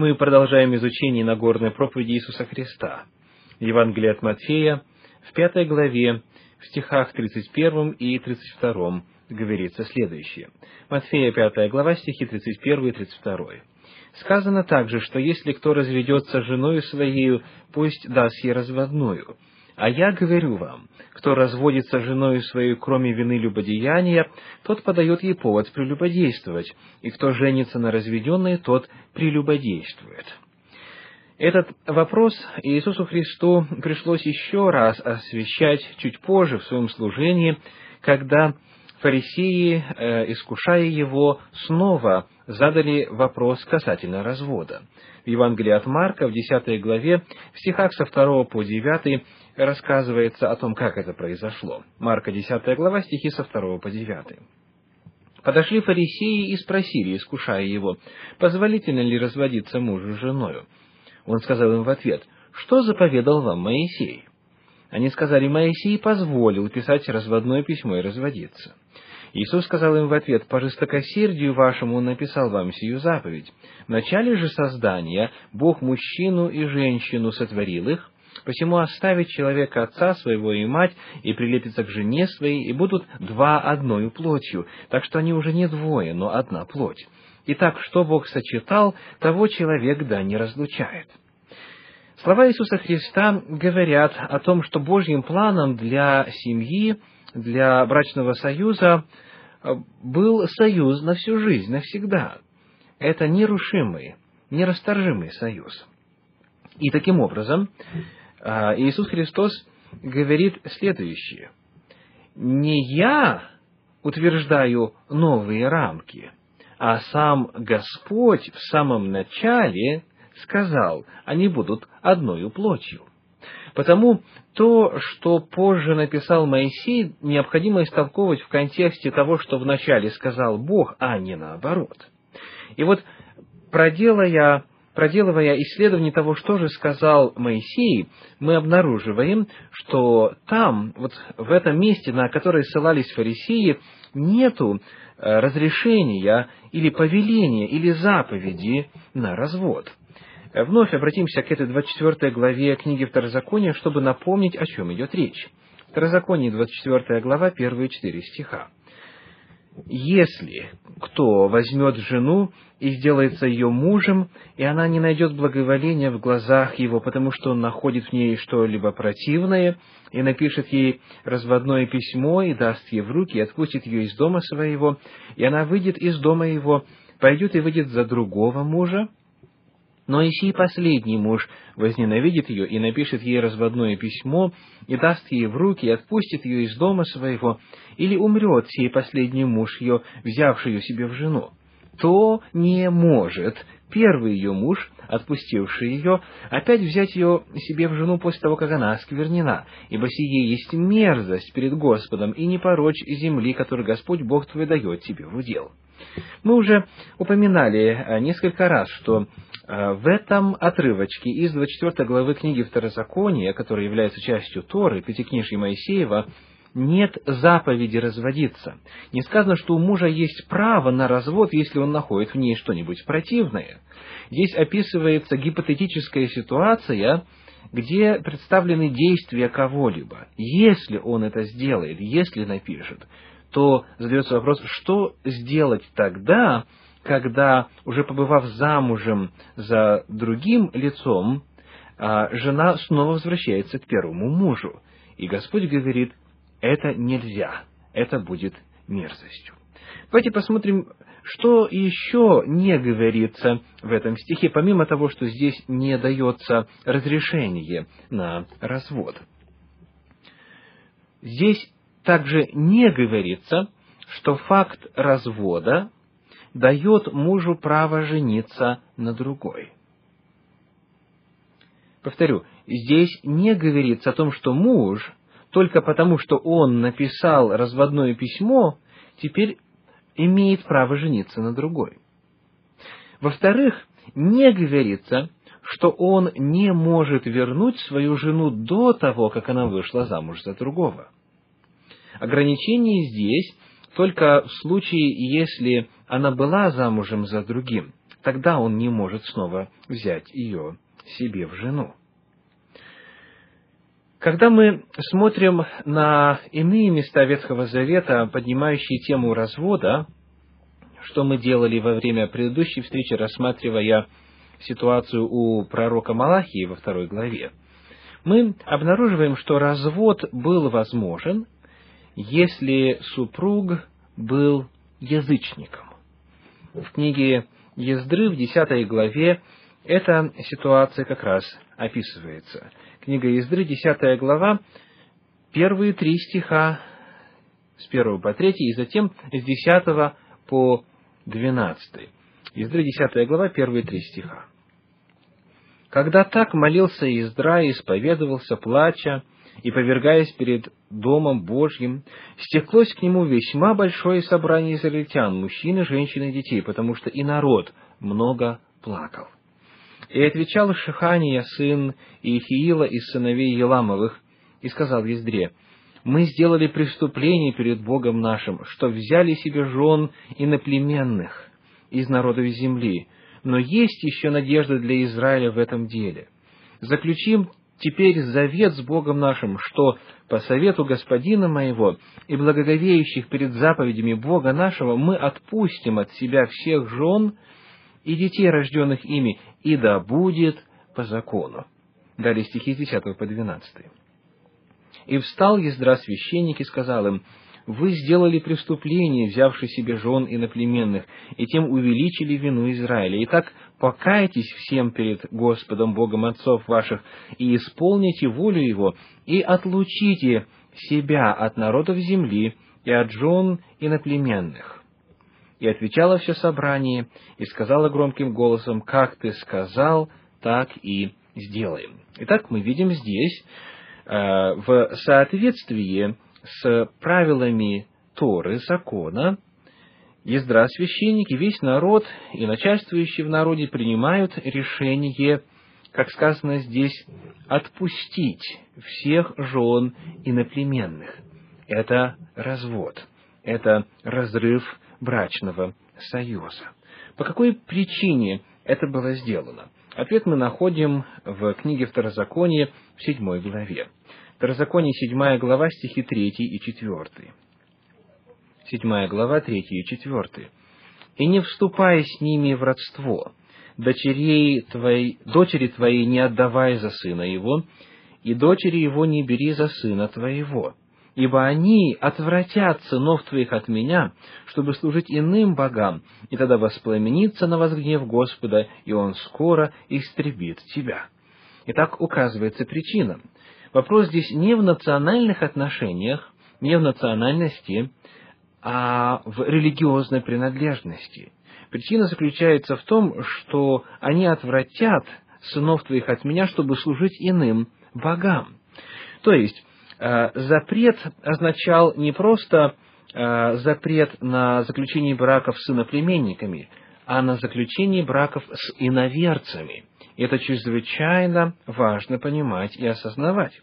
Мы продолжаем изучение Нагорной проповеди Иисуса Христа. Евангелие от Матфея в пятой главе, в стихах 31 и 32 говорится следующее. Матфея, пятая глава, стихи 31 и 32. Сказано также, что если кто разведется женою своей, пусть даст ей разводную. А я говорю вам, кто разводится с женою своей, кроме вины любодеяния, тот подает ей повод прелюбодействовать, и кто женится на разведенной, тот прелюбодействует. Этот вопрос Иисусу Христу пришлось еще раз освещать чуть позже в своем служении, когда фарисеи, э, искушая его, снова задали вопрос касательно развода. В Евангелии от Марка, в 10 главе, в стихах со 2 по 9 рассказывается о том, как это произошло. Марка, 10 глава, стихи со 2 по 9. Подошли фарисеи и спросили, искушая его, позволительно ли разводиться мужу с женою. Он сказал им в ответ, что заповедал вам Моисей? Они сказали, Моисей позволил писать разводное письмо и разводиться. Иисус сказал им в ответ, «По жестокосердию вашему он написал вам сию заповедь. В начале же создания Бог мужчину и женщину сотворил их, посему оставит человека отца своего и мать, и прилепится к жене своей, и будут два одною плотью, так что они уже не двое, но одна плоть. Итак, что Бог сочетал, того человек да не разлучает». Слова Иисуса Христа говорят о том, что Божьим планом для семьи для брачного союза э, был союз на всю жизнь, навсегда. Это нерушимый, нерасторжимый союз. И таким образом э, Иисус Христос говорит следующее. Не я утверждаю новые рамки, а сам Господь в самом начале сказал, они будут одною плотью. Потому то, что позже написал Моисей, необходимо истолковывать в контексте того, что вначале сказал Бог, а не наоборот. И вот, проделая, проделывая исследование того, что же сказал Моисей, мы обнаруживаем, что там, вот в этом месте, на которое ссылались фарисеи, нету э, разрешения или повеления или заповеди на развод – Вновь обратимся к этой 24 главе книги Второзакония, чтобы напомнить, о чем идет речь. Второзаконие, 24 глава, первые четыре стиха. «Если кто возьмет жену и сделается ее мужем, и она не найдет благоволения в глазах его, потому что он находит в ней что-либо противное, и напишет ей разводное письмо, и даст ей в руки, и отпустит ее из дома своего, и она выйдет из дома его, пойдет и выйдет за другого мужа, но и сей последний муж возненавидит ее и напишет ей разводное письмо, и даст ей в руки, и отпустит ее из дома своего, или умрет сей последний муж ее, взявший ее себе в жену, то не может первый ее муж, отпустивший ее, опять взять ее себе в жену после того, как она осквернена, ибо сие есть мерзость перед Господом, и не порочь земли, которую Господь Бог твой дает тебе в удел. Мы уже упоминали э, несколько раз, что э, в этом отрывочке из 24 главы книги Второзакония, которая является частью Торы, Пятикнижья Моисеева, нет заповеди разводиться. Не сказано, что у мужа есть право на развод, если он находит в ней что-нибудь противное. Здесь описывается гипотетическая ситуация, где представлены действия кого-либо. Если он это сделает, если напишет, то задается вопрос, что сделать тогда, когда, уже побывав замужем за другим лицом, а, жена снова возвращается к первому мужу. И Господь говорит, это нельзя, это будет мерзостью. Давайте посмотрим, что еще не говорится в этом стихе, помимо того, что здесь не дается разрешение на развод. Здесь также не говорится, что факт развода дает мужу право жениться на другой. Повторю, здесь не говорится о том, что муж, только потому что он написал разводное письмо, теперь имеет право жениться на другой. Во-вторых, не говорится, что он не может вернуть свою жену до того, как она вышла замуж за другого. Ограничение здесь только в случае, если она была замужем за другим. тогда он не может снова взять ее себе в жену. Когда мы смотрим на иные места Ветхого Завета, поднимающие тему развода, что мы делали во время предыдущей встречи, рассматривая ситуацию у пророка Малахии во второй главе, мы обнаруживаем, что развод был возможен, если супруг был язычником. В книге Ездры в десятой главе эта ситуация как раз описывается. Книга Ездры, десятая глава, первые три стиха с первого по третий, и затем с десятого по двенадцатый. Ездры, десятая глава, первые три стиха. Когда так молился Издра и исповедовался, плача, и повергаясь перед Домом Божьим, стеклось к нему весьма большое собрание израильтян, мужчин, женщин и детей, потому что и народ много плакал. И отвечал Шихания, сын Иехиила из сыновей Еламовых, и сказал Ездре, «Мы сделали преступление перед Богом нашим, что взяли себе жен иноплеменных из народов земли, но есть еще надежда для Израиля в этом деле. Заключим теперь завет с Богом нашим, что по совету господина моего и благоговеющих перед заповедями Бога нашего мы отпустим от себя всех жен и детей, рожденных ими, и да будет по закону. Далее стихи с 10 по 12. «И встал Ездра священник и сказал им, вы сделали преступление, взявши себе жен иноплеменных, и тем увеличили вину Израиля. Итак, покайтесь всем перед Господом Богом отцов ваших, и исполните волю Его, и отлучите себя от народов земли и от жен иноплеменных. И отвечало все собрание, и сказала громким голосом, как ты сказал, так и сделаем. Итак, мы видим здесь, э, в соответствии с правилами Торы, закона, Ездра священники, весь народ и начальствующие в народе принимают решение, как сказано здесь, отпустить всех жен иноплеменных. Это развод, это разрыв брачного союза. По какой причине это было сделано? Ответ мы находим в книге Второзакония в седьмой главе. Второзаконие, седьмая глава, стихи третий и четвертый. Седьмая глава, третий и четвертый. «И не вступай с ними в родство, дочерей твоей, дочери твоей не отдавай за сына его, и дочери его не бери за сына твоего, ибо они отвратят сынов твоих от меня, чтобы служить иным богам, и тогда воспламенится на вас гнев Господа, и он скоро истребит тебя». Итак, указывается причина – Вопрос здесь не в национальных отношениях, не в национальности, а в религиозной принадлежности. Причина заключается в том, что они отвратят сынов твоих от меня, чтобы служить иным богам. То есть, э, запрет означал не просто э, запрет на заключение браков с иноплеменниками, а на заключение браков с иноверцами – это чрезвычайно важно понимать и осознавать.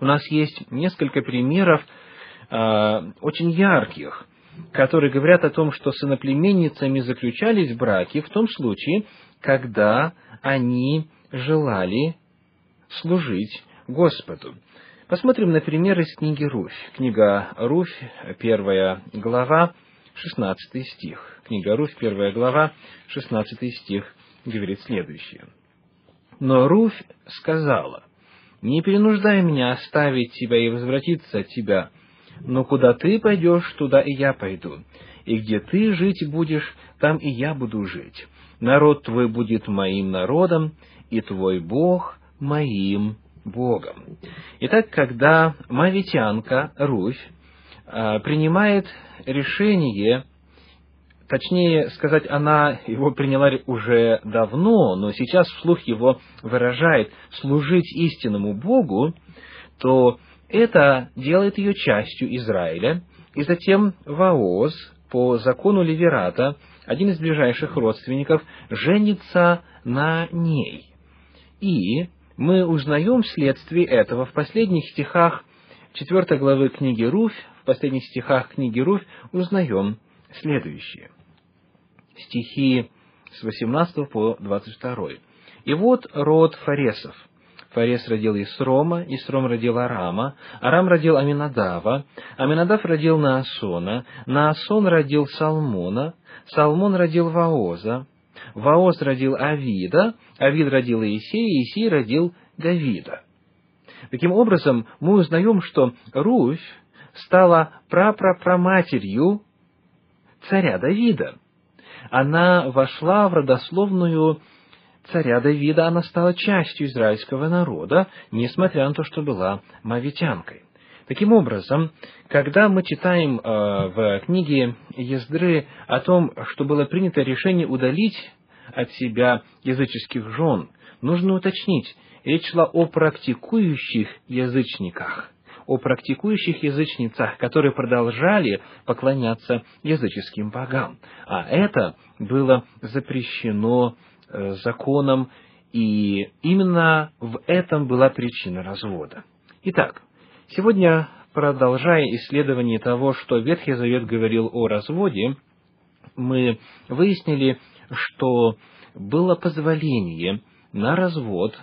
У нас есть несколько примеров э, очень ярких, которые говорят о том, что с иноплеменницами заключались браки в том случае, когда они желали служить Господу. Посмотрим на пример из книги Руфь. Книга Руфь, первая глава, 16 стих. Книга Руфь, первая глава, 16 стих говорит следующее. Но Руфь сказала, «Не перенуждай меня оставить тебя и возвратиться от тебя, но куда ты пойдешь, туда и я пойду, и где ты жить будешь, там и я буду жить. Народ твой будет моим народом, и твой Бог моим Богом». Итак, когда мавитянка Руфь а, принимает решение точнее сказать, она его приняла уже давно, но сейчас вслух его выражает. Служить истинному Богу, то это делает ее частью Израиля, и затем Ваоз, по закону Леверата, один из ближайших родственников, женится на ней. И мы узнаем вследствие этого в последних стихах 4 главы книги Руфь, в последних стихах книги Руфь узнаем следующее – стихи с 18 по 22. И вот род Фаресов. Фарес родил Исрома, Исром родил Арама, Арам родил Аминадава, Аминадав родил Наасона, Наасон родил Салмона, Салмон родил Ваоза, Ваоз родил Авида, Авид родил Иисея, Иисей родил Давида. Таким образом, мы узнаем, что Руфь стала прапрапраматерью царя Давида. Она вошла в родословную царя Давида, она стала частью израильского народа, несмотря на то, что была мавитянкой. Таким образом, когда мы читаем э, в книге Ездры о том, что было принято решение удалить от себя языческих жен, нужно уточнить, речь шла о практикующих язычниках, о практикующих язычницах, которые продолжали поклоняться языческим богам. А это было запрещено э, законом, и именно в этом была причина развода. Итак, сегодня, продолжая исследование того, что Ветхий Завет говорил о разводе, мы выяснили, что было позволение на развод,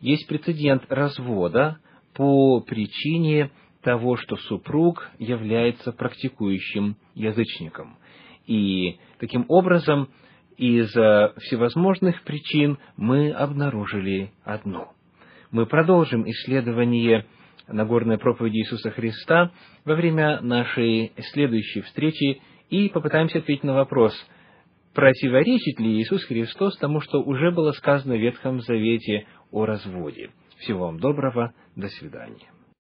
есть прецедент развода по причине того, что супруг является практикующим язычником. И таким образом, из всевозможных причин мы обнаружили одну. Мы продолжим исследование Нагорной проповеди Иисуса Христа во время нашей следующей встречи и попытаемся ответить на вопрос, противоречит ли Иисус Христос тому, что уже было сказано в Ветхом Завете о разводе. Всего вам доброго, до свидания.